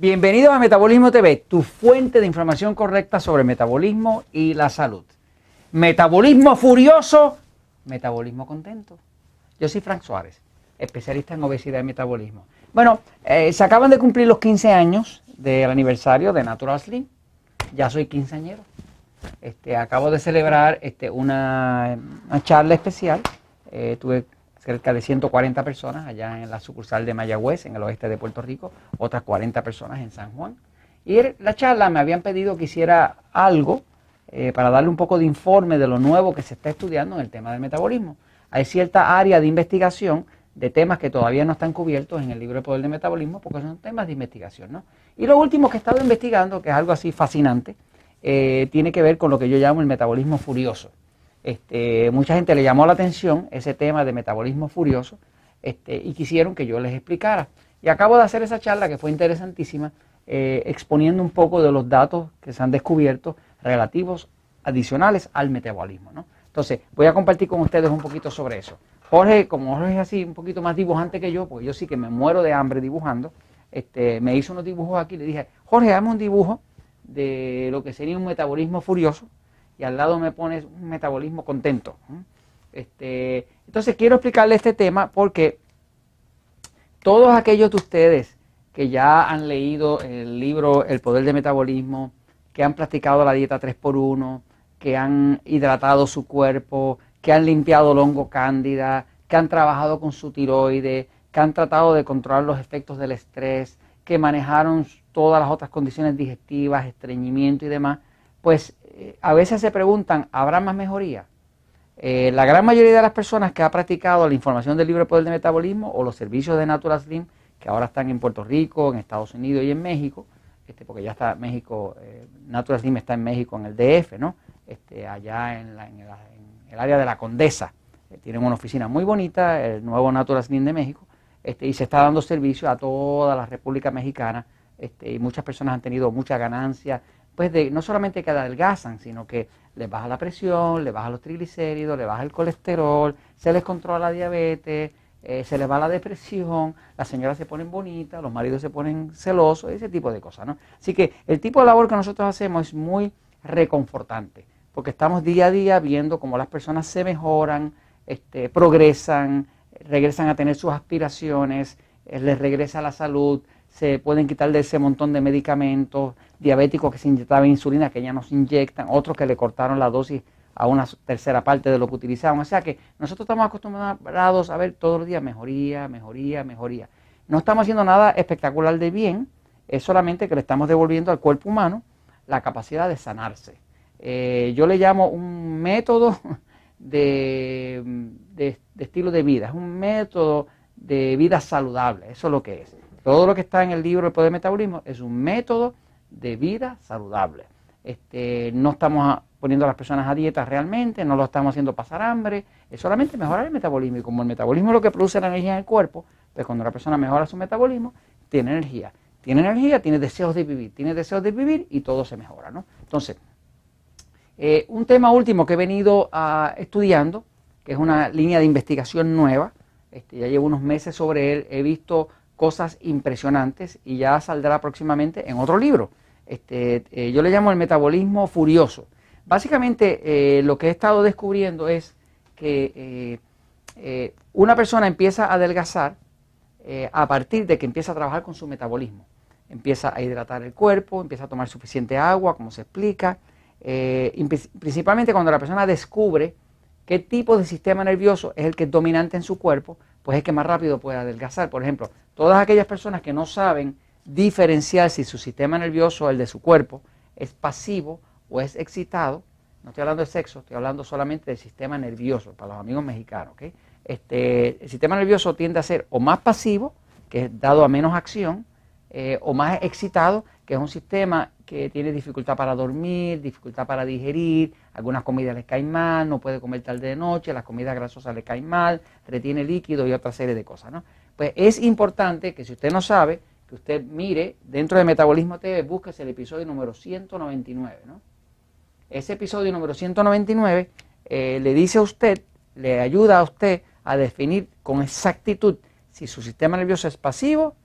Bienvenidos a Metabolismo TV, tu fuente de información correcta sobre metabolismo y la salud. Metabolismo furioso, metabolismo contento. Yo soy Frank Suárez, especialista en obesidad y metabolismo. Bueno, eh, se acaban de cumplir los 15 años del aniversario de Natural Slim. Ya soy quinceañero. Este, acabo de celebrar este, una, charla especial. Eh, tuve cerca de 140 personas allá en la sucursal de Mayagüez, en el oeste de Puerto Rico, otras 40 personas en San Juan. Y la charla me habían pedido que hiciera algo eh, para darle un poco de informe de lo nuevo que se está estudiando en el tema del metabolismo. Hay cierta área de investigación de temas que todavía no están cubiertos en el libro de poder de metabolismo porque son temas de investigación. ¿no? Y lo último que he estado investigando, que es algo así fascinante, eh, tiene que ver con lo que yo llamo el metabolismo furioso. Este, mucha gente le llamó la atención ese tema de metabolismo furioso este, y quisieron que yo les explicara. Y acabo de hacer esa charla que fue interesantísima, eh, exponiendo un poco de los datos que se han descubierto relativos adicionales al metabolismo. ¿no? Entonces, voy a compartir con ustedes un poquito sobre eso. Jorge, como Jorge es así, un poquito más dibujante que yo, porque yo sí que me muero de hambre dibujando, este, me hizo unos dibujos aquí, le dije, Jorge, hazme un dibujo de lo que sería un metabolismo furioso, y al lado me pones un metabolismo contento. Este, entonces quiero explicarle este tema porque todos aquellos de ustedes que ya han leído el libro El Poder del Metabolismo, que han practicado la dieta 3x1, que han hidratado su cuerpo, que han limpiado el hongo cándida, que han trabajado con su tiroide, que han tratado de controlar los efectos del estrés, que manejaron todas las otras condiciones digestivas, estreñimiento y demás, pues eh, a veces se preguntan, ¿habrá más mejoría? Eh, la gran mayoría de las personas que ha practicado la información del libre poder de metabolismo o los servicios de Natural Slim, que ahora están en Puerto Rico, en Estados Unidos y en México, este, porque ya está México, eh, Natural Slim está en México, en el DF, ¿no? Este, allá en, el área de la Condesa. tienen una oficina muy bonita, el nuevo Natural Slim de México, este, y se está dando servicio a toda la República Mexicana, este, y muchas personas han tenido mucha ganancia, pues de no solamente que adelgazan, sino que les baja la presión, les baja los triglicéridos, les baja el colesterol, se les controla la diabetes, eh, se les va la depresión, las señoras se ponen bonitas, los maridos se ponen celosos, ese tipo de cosas, ¿no? Así que el tipo de labor que nosotros hacemos es muy reconfortante, porque estamos día a día viendo cómo las personas se mejoran, este, progresan, regresan a tener sus aspiraciones, eh, les regresa la salud, se pueden quitar de ese montón de medicamentos, diabéticos que se inyectaban insulina que ya no se inyectan, otros que le cortaron la dosis a una tercera parte de lo que utilizaban. O sea que nosotros estamos acostumbrados a ver todos los días mejoría, mejoría, mejoría. No estamos haciendo nada espectacular de bien, es solamente que le estamos devolviendo al cuerpo humano la capacidad de sanarse. Eh, yo le llamo un método de, de estilo de vida, es un método de vida saludable, eso es lo que es. Todo lo que está en el libro El Poder del Metabolismo es un método de vida saludable. Este, no estamos poniendo a las personas a dieta realmente, no lo estamos haciendo pasar hambre, es solamente mejorar el metabolismo. Y como el metabolismo es lo que produce la energía en el cuerpo, pues cuando la persona mejora su metabolismo, tiene energía. Tiene energía, tiene deseos de vivir, tiene deseos de vivir y todo se mejora. ¿no? Entonces, eh, un tema último que he venido ah, estudiando, que es una línea de investigación nueva, este, ya llevo unos meses sobre él, he visto cosas impresionantes y ya saldrá próximamente en otro libro. Este, eh, yo le llamo el metabolismo furioso. Básicamente eh, lo que he estado descubriendo es que eh, una persona empieza a adelgazar a partir de que empieza a trabajar con su metabolismo. Empieza a hidratar el cuerpo, empieza a tomar suficiente agua, como se explica. principalmente cuando la persona descubre qué tipo de sistema nervioso es el que es dominante en su cuerpo, pues es que más rápido puede adelgazar. Por ejemplo, todas aquellas personas que no saben diferenciar si su sistema nervioso, el de su cuerpo, es pasivo o es excitado, no estoy hablando de sexo, estoy hablando solamente del sistema nervioso, para los amigos mexicanos. Este, el sistema nervioso tiende a ser o más pasivo, que es dado a menos acción, eh, o más excitado, que es un sistema que tiene dificultad para dormir, dificultad para digerir, algunas comidas les caen mal, no puede comer tarde de noche, las comidas grasosas le caen mal, retiene líquido y otra serie de cosas. ¿no? Pues es importante que si usted no sabe, que usted mire dentro de Metabolismo TV, búsquese el episodio número 199. ¿no? Ese episodio número 199 eh, le dice a usted, le ayuda a usted a definir con exactitud si su sistema nervioso es pasivo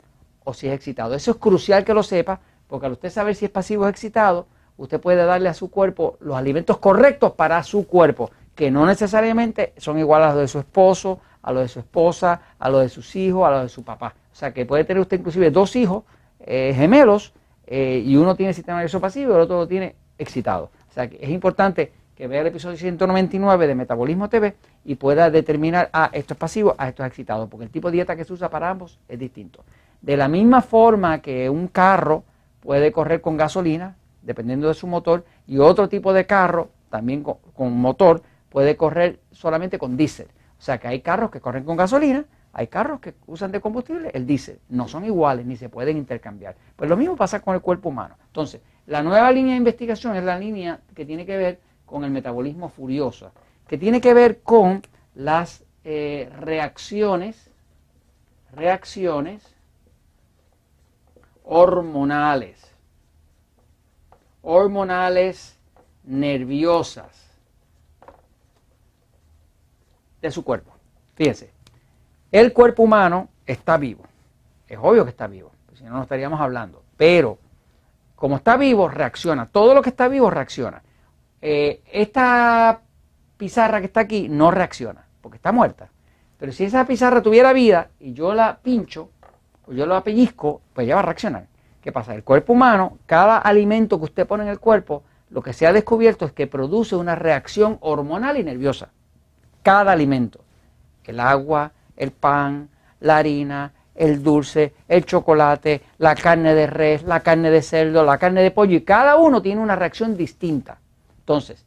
o si es excitado. Eso es crucial que lo sepa, porque al usted saber si es pasivo o excitado, usted puede darle a su cuerpo los alimentos correctos para su cuerpo, que no necesariamente son iguales a los de su esposo, a los de su esposa, a los de sus hijos, a los de su papá. O sea que puede tener usted inclusive dos hijos eh, gemelos eh, y uno tiene sistema nervioso pasivo y el otro lo tiene excitado. O sea que es importante que vea el episodio 199 de Metabolismo TV y pueda determinar, ah, esto es pasivo, ah, esto es excitado, porque el tipo de dieta que se usa para ambos es distinto. De la misma forma que un carro puede correr con gasolina, dependiendo de su motor, y otro tipo de carro, también con, motor, puede correr solamente con diésel. O sea que hay carros que corren con gasolina, hay carros que usan de combustible el diésel. No son iguales ni se pueden intercambiar. Pues lo mismo pasa con el cuerpo humano. Entonces, la nueva línea de investigación es la línea que tiene que ver con el metabolismo furioso, que tiene que ver con las eh, reacciones, reacciones hormonales, hormonales nerviosas de su cuerpo. Fíjense, el cuerpo humano está vivo, es obvio que está vivo, si no, no estaríamos hablando, pero como está vivo, reacciona, todo lo que está vivo reacciona. Eh, esta pizarra que está aquí no reacciona, porque está muerta. Pero si esa pizarra tuviera vida y yo la pincho, yo la pellizco, pues ya va a reaccionar. ¿Qué pasa? El cuerpo humano, cada alimento que usted pone en el cuerpo, lo que se ha descubierto es que produce una reacción hormonal y nerviosa. Cada alimento. El agua, el pan, la harina, el dulce, el chocolate, la carne de res, la carne de cerdo, la carne de pollo, y cada uno tiene una reacción distinta. Entonces,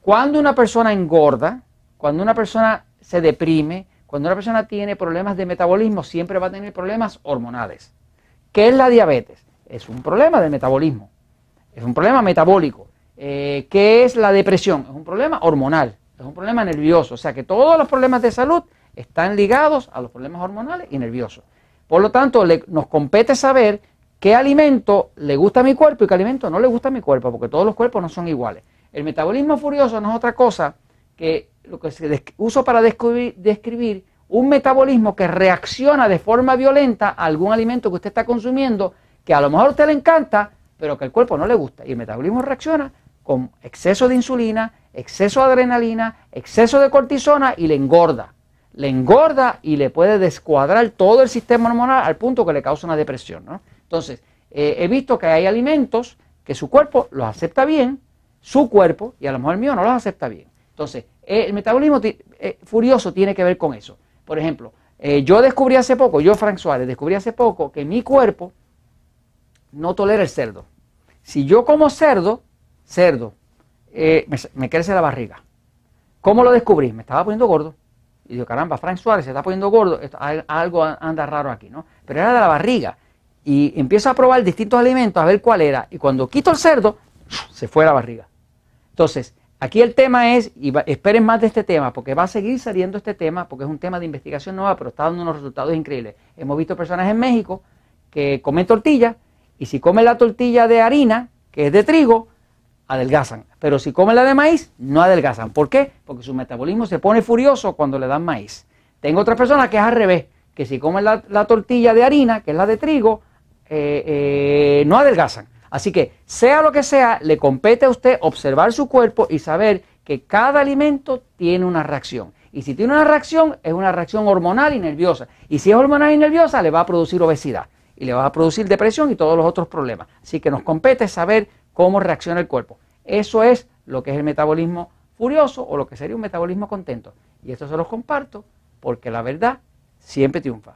cuando una persona engorda, cuando una persona se deprime, cuando una persona tiene problemas de metabolismo, siempre va a tener problemas hormonales. ¿Qué es la diabetes? Es un problema de metabolismo, es un problema metabólico. Eh, ¿Qué es la depresión? Es un problema hormonal, es un problema nervioso. O sea que todos los problemas de salud están ligados a los problemas hormonales y nerviosos. Por lo tanto, nos compete saber qué alimento le gusta a mi cuerpo y qué alimento no le gusta a mi cuerpo, porque todos los cuerpos no son iguales. El metabolismo furioso no es otra cosa que lo que se uso para describir, un metabolismo que reacciona de forma violenta a algún alimento que usted está consumiendo, que a lo mejor a usted le encanta, pero que al cuerpo no le gusta. Y el metabolismo reacciona con exceso de insulina, exceso de adrenalina, exceso de cortisona y le engorda. Le engorda y le puede descuadrar todo el sistema hormonal al punto que le causa una depresión. ¿no? Entonces, eh, he visto que hay alimentos que su cuerpo los acepta bien, su cuerpo, y a lo mejor el mío no los acepta bien. Entonces, eh, el metabolismo eh, furioso tiene que ver con eso. Por ejemplo, yo descubrí hace poco, yo Frank Suárez, descubrí hace poco que mi cuerpo no tolera el cerdo. Si yo como cerdo, cerdo, me, crece la barriga. ¿Cómo lo descubrí? Me estaba poniendo gordo. Y digo, caramba, Frank Suárez se está poniendo gordo, algo anda raro aquí, ¿no? Pero era de la barriga y empiezo a probar distintos alimentos a ver cuál era. Y cuando quito el cerdo, se fue la barriga. Entonces, aquí el tema es, y esperen más de este tema, porque va a seguir saliendo este tema, porque es un tema de investigación nueva, pero está dando unos resultados increíbles. Hemos visto personas en México que comen tortilla, y si comen la tortilla de harina, que es de trigo, adelgazan. Pero si comen la de maíz, no adelgazan. ¿Por qué? Porque su metabolismo se pone furioso cuando le dan maíz. Tengo otras personas que es al revés, que si comen la, la tortilla de harina, que es la de trigo, eh, eh, no adelgazan. Así que, sea lo que sea, le compete a usted observar su cuerpo y saber que cada alimento tiene una reacción. Y si tiene una reacción, es una reacción hormonal y nerviosa. Y si es hormonal y nerviosa, le va a producir obesidad. Y le va a producir depresión y todos los otros problemas. Así que nos compete saber cómo reacciona el cuerpo. Eso es lo que es el metabolismo furioso o lo que sería un metabolismo contento. Y esto se los comparto porque la verdad siempre triunfa.